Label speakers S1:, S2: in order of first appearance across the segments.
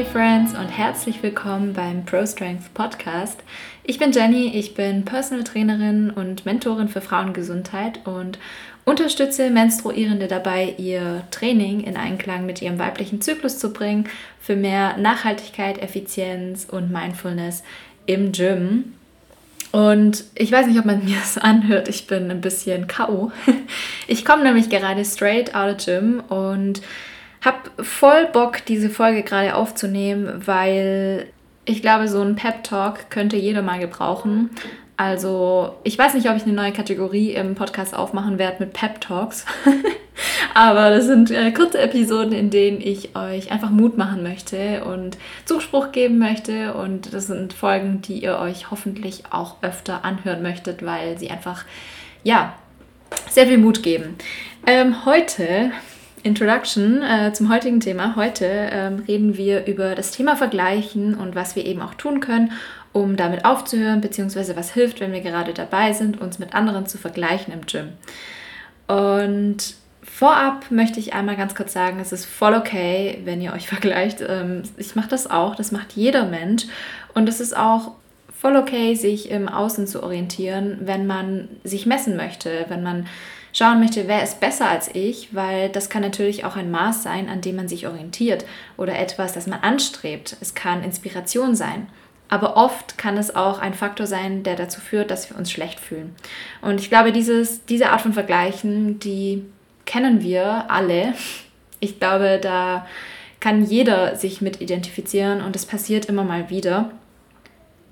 S1: Namaste Friends und herzlich willkommen beim Pro Strength Podcast. Ich bin Jenny, ich bin Personal Trainerin und Mentorin für Frauengesundheit und unterstütze Menstruierende dabei, ihr Training in Einklang mit ihrem weiblichen Zyklus zu bringen, für mehr Nachhaltigkeit, Effizienz und Mindfulness im Gym. Und ich weiß nicht, ob man mir das anhört, ich bin ein bisschen K.O. Ich komme nämlich gerade straight out of Gym und hab voll Bock, diese Folge gerade aufzunehmen, weil ich glaube, so ein Pep-Talk könnte jeder mal gebrauchen. Also, ich weiß nicht, ob ich eine neue Kategorie im Podcast aufmachen werde mit Pep-Talks. Aber das sind äh, kurze Episoden, in denen ich euch einfach Mut machen möchte und Zuspruch geben möchte. Und das sind Folgen, die ihr euch hoffentlich auch öfter anhören möchtet, weil sie einfach, ja, sehr viel Mut geben. Ähm, heute Introduction äh, zum heutigen Thema. Heute ähm, reden wir über das Thema Vergleichen und was wir eben auch tun können, um damit aufzuhören, beziehungsweise was hilft, wenn wir gerade dabei sind, uns mit anderen zu vergleichen im Gym. Und vorab möchte ich einmal ganz kurz sagen, es ist voll okay, wenn ihr euch vergleicht. Ähm, ich mache das auch, das macht jeder Mensch. Und es ist auch voll okay, sich im Außen zu orientieren, wenn man sich messen möchte, wenn man schauen möchte, wer ist besser als ich, weil das kann natürlich auch ein Maß sein, an dem man sich orientiert oder etwas, das man anstrebt. Es kann Inspiration sein. Aber oft kann es auch ein Faktor sein, der dazu führt, dass wir uns schlecht fühlen. Und ich glaube, dieses, diese Art von Vergleichen, die kennen wir alle. Ich glaube, da kann jeder sich mit identifizieren und es passiert immer mal wieder.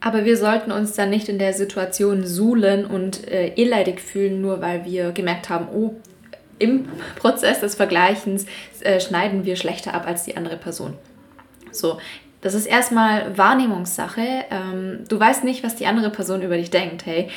S1: Aber wir sollten uns dann nicht in der Situation suhlen und äh, eleidig fühlen, nur weil wir gemerkt haben, oh, im Prozess des Vergleichens äh, schneiden wir schlechter ab als die andere Person. So, das ist erstmal Wahrnehmungssache. Ähm, du weißt nicht, was die andere Person über dich denkt. Hey,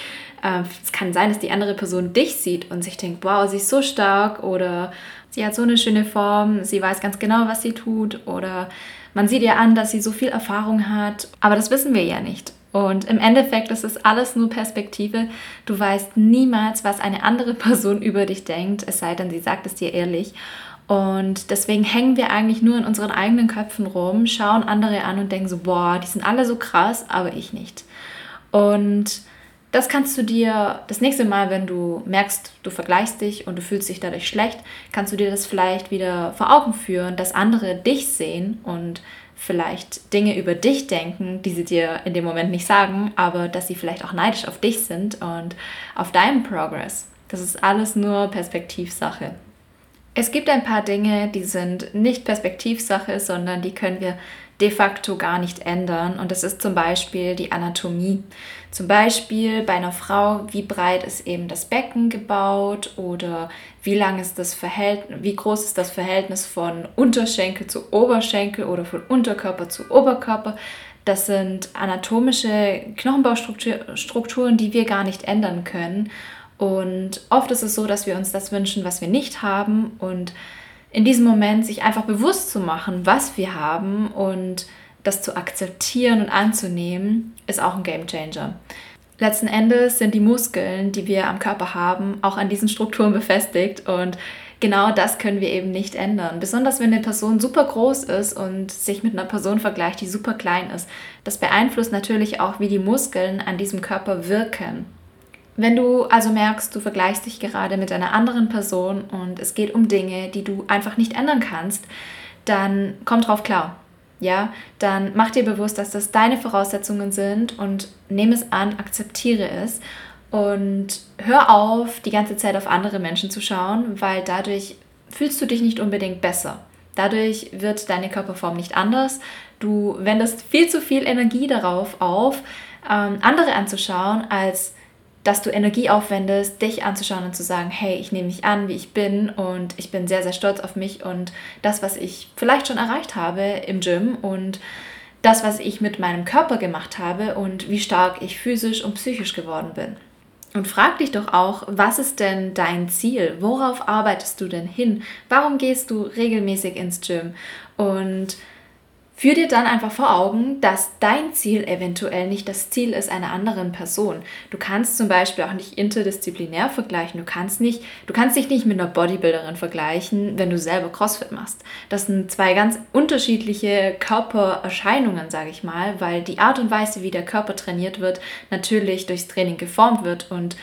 S1: äh, es kann sein, dass die andere Person dich sieht und sich denkt, wow, sie ist so stark oder sie hat so eine schöne Form, sie weiß ganz genau, was sie tut oder man sieht ihr an, dass sie so viel Erfahrung hat, aber das wissen wir ja nicht. Und im Endeffekt ist es alles nur Perspektive. Du weißt niemals, was eine andere Person über dich denkt, es sei denn, sie sagt es dir ehrlich. Und deswegen hängen wir eigentlich nur in unseren eigenen Köpfen rum, schauen andere an und denken so, boah, die sind alle so krass, aber ich nicht. Und das kannst du dir das nächste Mal, wenn du merkst, du vergleichst dich und du fühlst dich dadurch schlecht, kannst du dir das vielleicht wieder vor Augen führen, dass andere dich sehen und vielleicht Dinge über dich denken, die sie dir in dem Moment nicht sagen, aber dass sie vielleicht auch neidisch auf dich sind und auf deinen Progress. Das ist alles nur Perspektivsache. Es gibt ein paar Dinge, die sind nicht Perspektivsache, sondern die können wir de facto gar nicht ändern. Und das ist zum Beispiel die Anatomie. Zum Beispiel bei einer Frau, wie breit ist eben das Becken gebaut oder wie lang ist das Verhältnis, wie groß ist das Verhältnis von Unterschenkel zu Oberschenkel oder von Unterkörper zu Oberkörper. Das sind anatomische Knochenbaustrukturen, die wir gar nicht ändern können. Und oft ist es so, dass wir uns das wünschen, was wir nicht haben und in diesem Moment sich einfach bewusst zu machen, was wir haben und das zu akzeptieren und anzunehmen, ist auch ein Game Changer. Letzten Endes sind die Muskeln, die wir am Körper haben, auch an diesen Strukturen befestigt und genau das können wir eben nicht ändern. Besonders wenn eine Person super groß ist und sich mit einer Person vergleicht, die super klein ist. Das beeinflusst natürlich auch, wie die Muskeln an diesem Körper wirken. Wenn du also merkst, du vergleichst dich gerade mit einer anderen Person und es geht um Dinge, die du einfach nicht ändern kannst, dann komm drauf klar. Ja, dann mach dir bewusst, dass das deine Voraussetzungen sind und nehme es an, akzeptiere es und hör auf, die ganze Zeit auf andere Menschen zu schauen, weil dadurch fühlst du dich nicht unbedingt besser. Dadurch wird deine Körperform nicht anders. Du wendest viel zu viel Energie darauf auf, ähm, andere anzuschauen, als dass du Energie aufwendest, dich anzuschauen und zu sagen, hey, ich nehme mich an, wie ich bin und ich bin sehr, sehr stolz auf mich und das, was ich vielleicht schon erreicht habe im Gym und das, was ich mit meinem Körper gemacht habe und wie stark ich physisch und psychisch geworden bin. Und frag dich doch auch, was ist denn dein Ziel? Worauf arbeitest du denn hin? Warum gehst du regelmäßig ins Gym? Und Führ dir dann einfach vor Augen, dass dein Ziel eventuell nicht das Ziel ist einer anderen Person. Du kannst zum Beispiel auch nicht interdisziplinär vergleichen. Du kannst nicht, du kannst dich nicht mit einer Bodybuilderin vergleichen, wenn du selber CrossFit machst. Das sind zwei ganz unterschiedliche Körpererscheinungen, sage ich mal, weil die Art und Weise, wie der Körper trainiert wird, natürlich durchs Training geformt wird und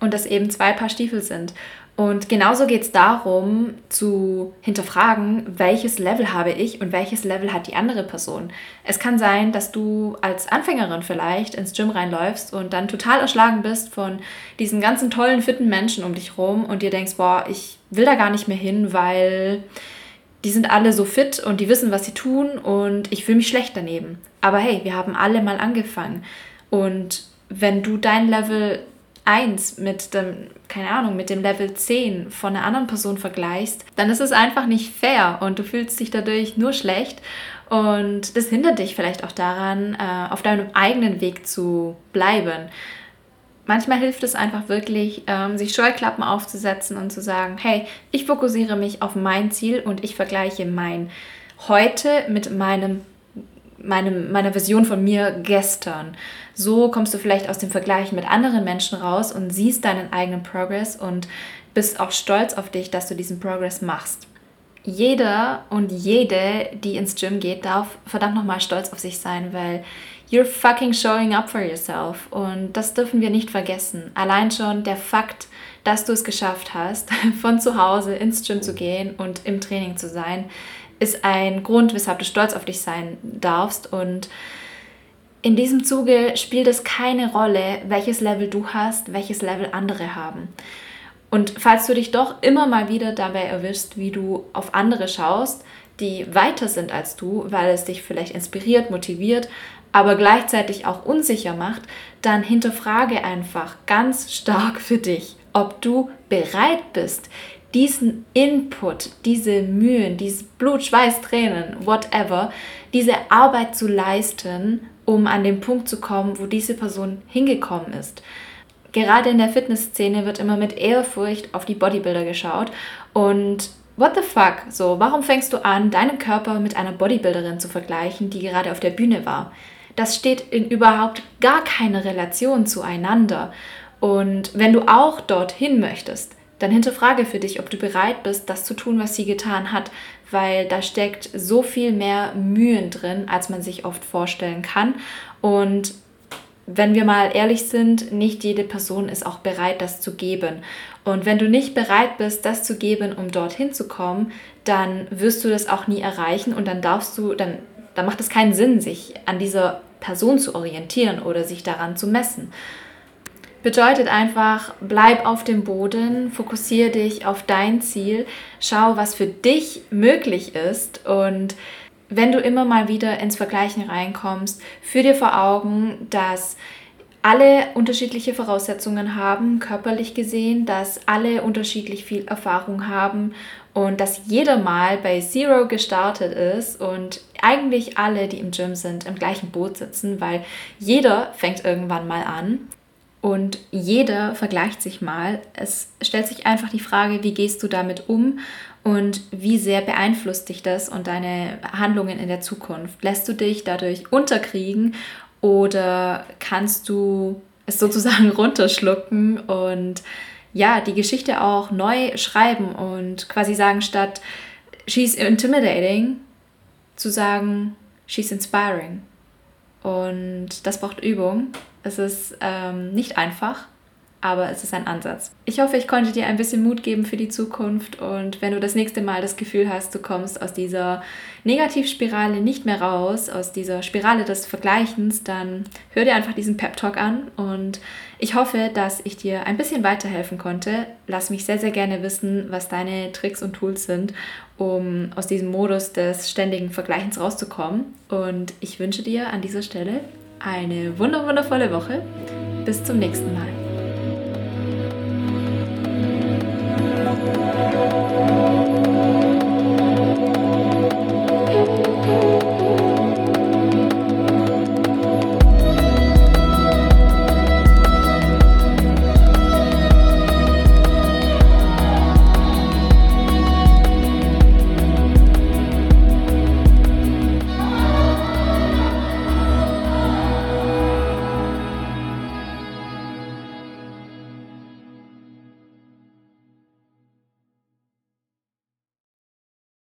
S1: und das eben zwei Paar Stiefel sind. Und genauso geht es darum, zu hinterfragen, welches Level habe ich und welches Level hat die andere Person. Es kann sein, dass du als Anfängerin vielleicht ins Gym reinläufst und dann total erschlagen bist von diesen ganzen tollen, fitten Menschen um dich rum und dir denkst, boah, ich will da gar nicht mehr hin, weil die sind alle so fit und die wissen, was sie tun und ich fühle mich schlecht daneben. Aber hey, wir haben alle mal angefangen. Und wenn du dein Level 1 mit dem, keine Ahnung, mit dem Level 10 von einer anderen Person vergleichst, dann ist es einfach nicht fair und du fühlst dich dadurch nur schlecht. Und das hindert dich vielleicht auch daran, äh, auf deinem eigenen Weg zu bleiben. Manchmal hilft es einfach wirklich, ähm, sich Scheuklappen aufzusetzen und zu sagen, hey, ich fokussiere mich auf mein Ziel und ich vergleiche mein heute mit meinem meinem, meiner Vision von mir gestern. So kommst du vielleicht aus dem Vergleich mit anderen Menschen raus und siehst deinen eigenen Progress und bist auch stolz auf dich, dass du diesen Progress machst. Jeder und jede, die ins Gym geht, darf verdammt nochmal stolz auf sich sein, weil you're fucking showing up for yourself. Und das dürfen wir nicht vergessen. Allein schon der Fakt, dass du es geschafft hast, von zu Hause ins Gym zu gehen und im Training zu sein, ist ein Grund, weshalb du stolz auf dich sein darfst. Und in diesem Zuge spielt es keine Rolle, welches Level du hast, welches Level andere haben. Und falls du dich doch immer mal wieder dabei erwischst, wie du auf andere schaust, die weiter sind als du, weil es dich vielleicht inspiriert, motiviert, aber gleichzeitig auch unsicher macht, dann hinterfrage einfach ganz stark für dich, ob du bereit bist, diesen Input, diese Mühen, dieses Blut, Schweiß, Tränen, whatever, diese Arbeit zu leisten, um an den Punkt zu kommen, wo diese Person hingekommen ist. Gerade in der Fitnessszene wird immer mit Ehrfurcht auf die Bodybuilder geschaut und what the fuck, so, warum fängst du an, deinen Körper mit einer Bodybuilderin zu vergleichen, die gerade auf der Bühne war? Das steht in überhaupt gar keine Relation zueinander. Und wenn du auch dorthin möchtest, dann hinterfrage für dich, ob du bereit bist, das zu tun, was sie getan hat, weil da steckt so viel mehr Mühen drin, als man sich oft vorstellen kann. Und wenn wir mal ehrlich sind, nicht jede Person ist auch bereit, das zu geben. Und wenn du nicht bereit bist, das zu geben, um dorthin zu kommen, dann wirst du das auch nie erreichen und dann darfst du, dann, dann macht es keinen Sinn, sich an dieser Person zu orientieren oder sich daran zu messen. Bedeutet einfach, bleib auf dem Boden, fokussiere dich auf dein Ziel, schau, was für dich möglich ist und wenn du immer mal wieder ins Vergleichen reinkommst, führ dir vor Augen, dass alle unterschiedliche Voraussetzungen haben, körperlich gesehen, dass alle unterschiedlich viel Erfahrung haben und dass jeder mal bei Zero gestartet ist und eigentlich alle, die im Gym sind, im gleichen Boot sitzen, weil jeder fängt irgendwann mal an. Und jeder vergleicht sich mal. Es stellt sich einfach die Frage, wie gehst du damit um und wie sehr beeinflusst dich das und deine Handlungen in der Zukunft? Lässt du dich dadurch unterkriegen oder kannst du es sozusagen runterschlucken und ja, die Geschichte auch neu schreiben und quasi sagen, statt she's intimidating, zu sagen, she's inspiring. Und das braucht Übung. Es ist ähm, nicht einfach, aber es ist ein Ansatz. Ich hoffe, ich konnte dir ein bisschen Mut geben für die Zukunft und wenn du das nächste Mal das Gefühl hast, du kommst aus dieser Negativspirale nicht mehr raus, aus dieser Spirale des Vergleichens, dann hör dir einfach diesen Pep Talk an und ich hoffe, dass ich dir ein bisschen weiterhelfen konnte. Lass mich sehr, sehr gerne wissen, was deine Tricks und Tools sind, um aus diesem Modus des ständigen Vergleichens rauszukommen. Und ich wünsche dir an dieser Stelle eine wunderwundervolle Woche. Bis zum nächsten Mal.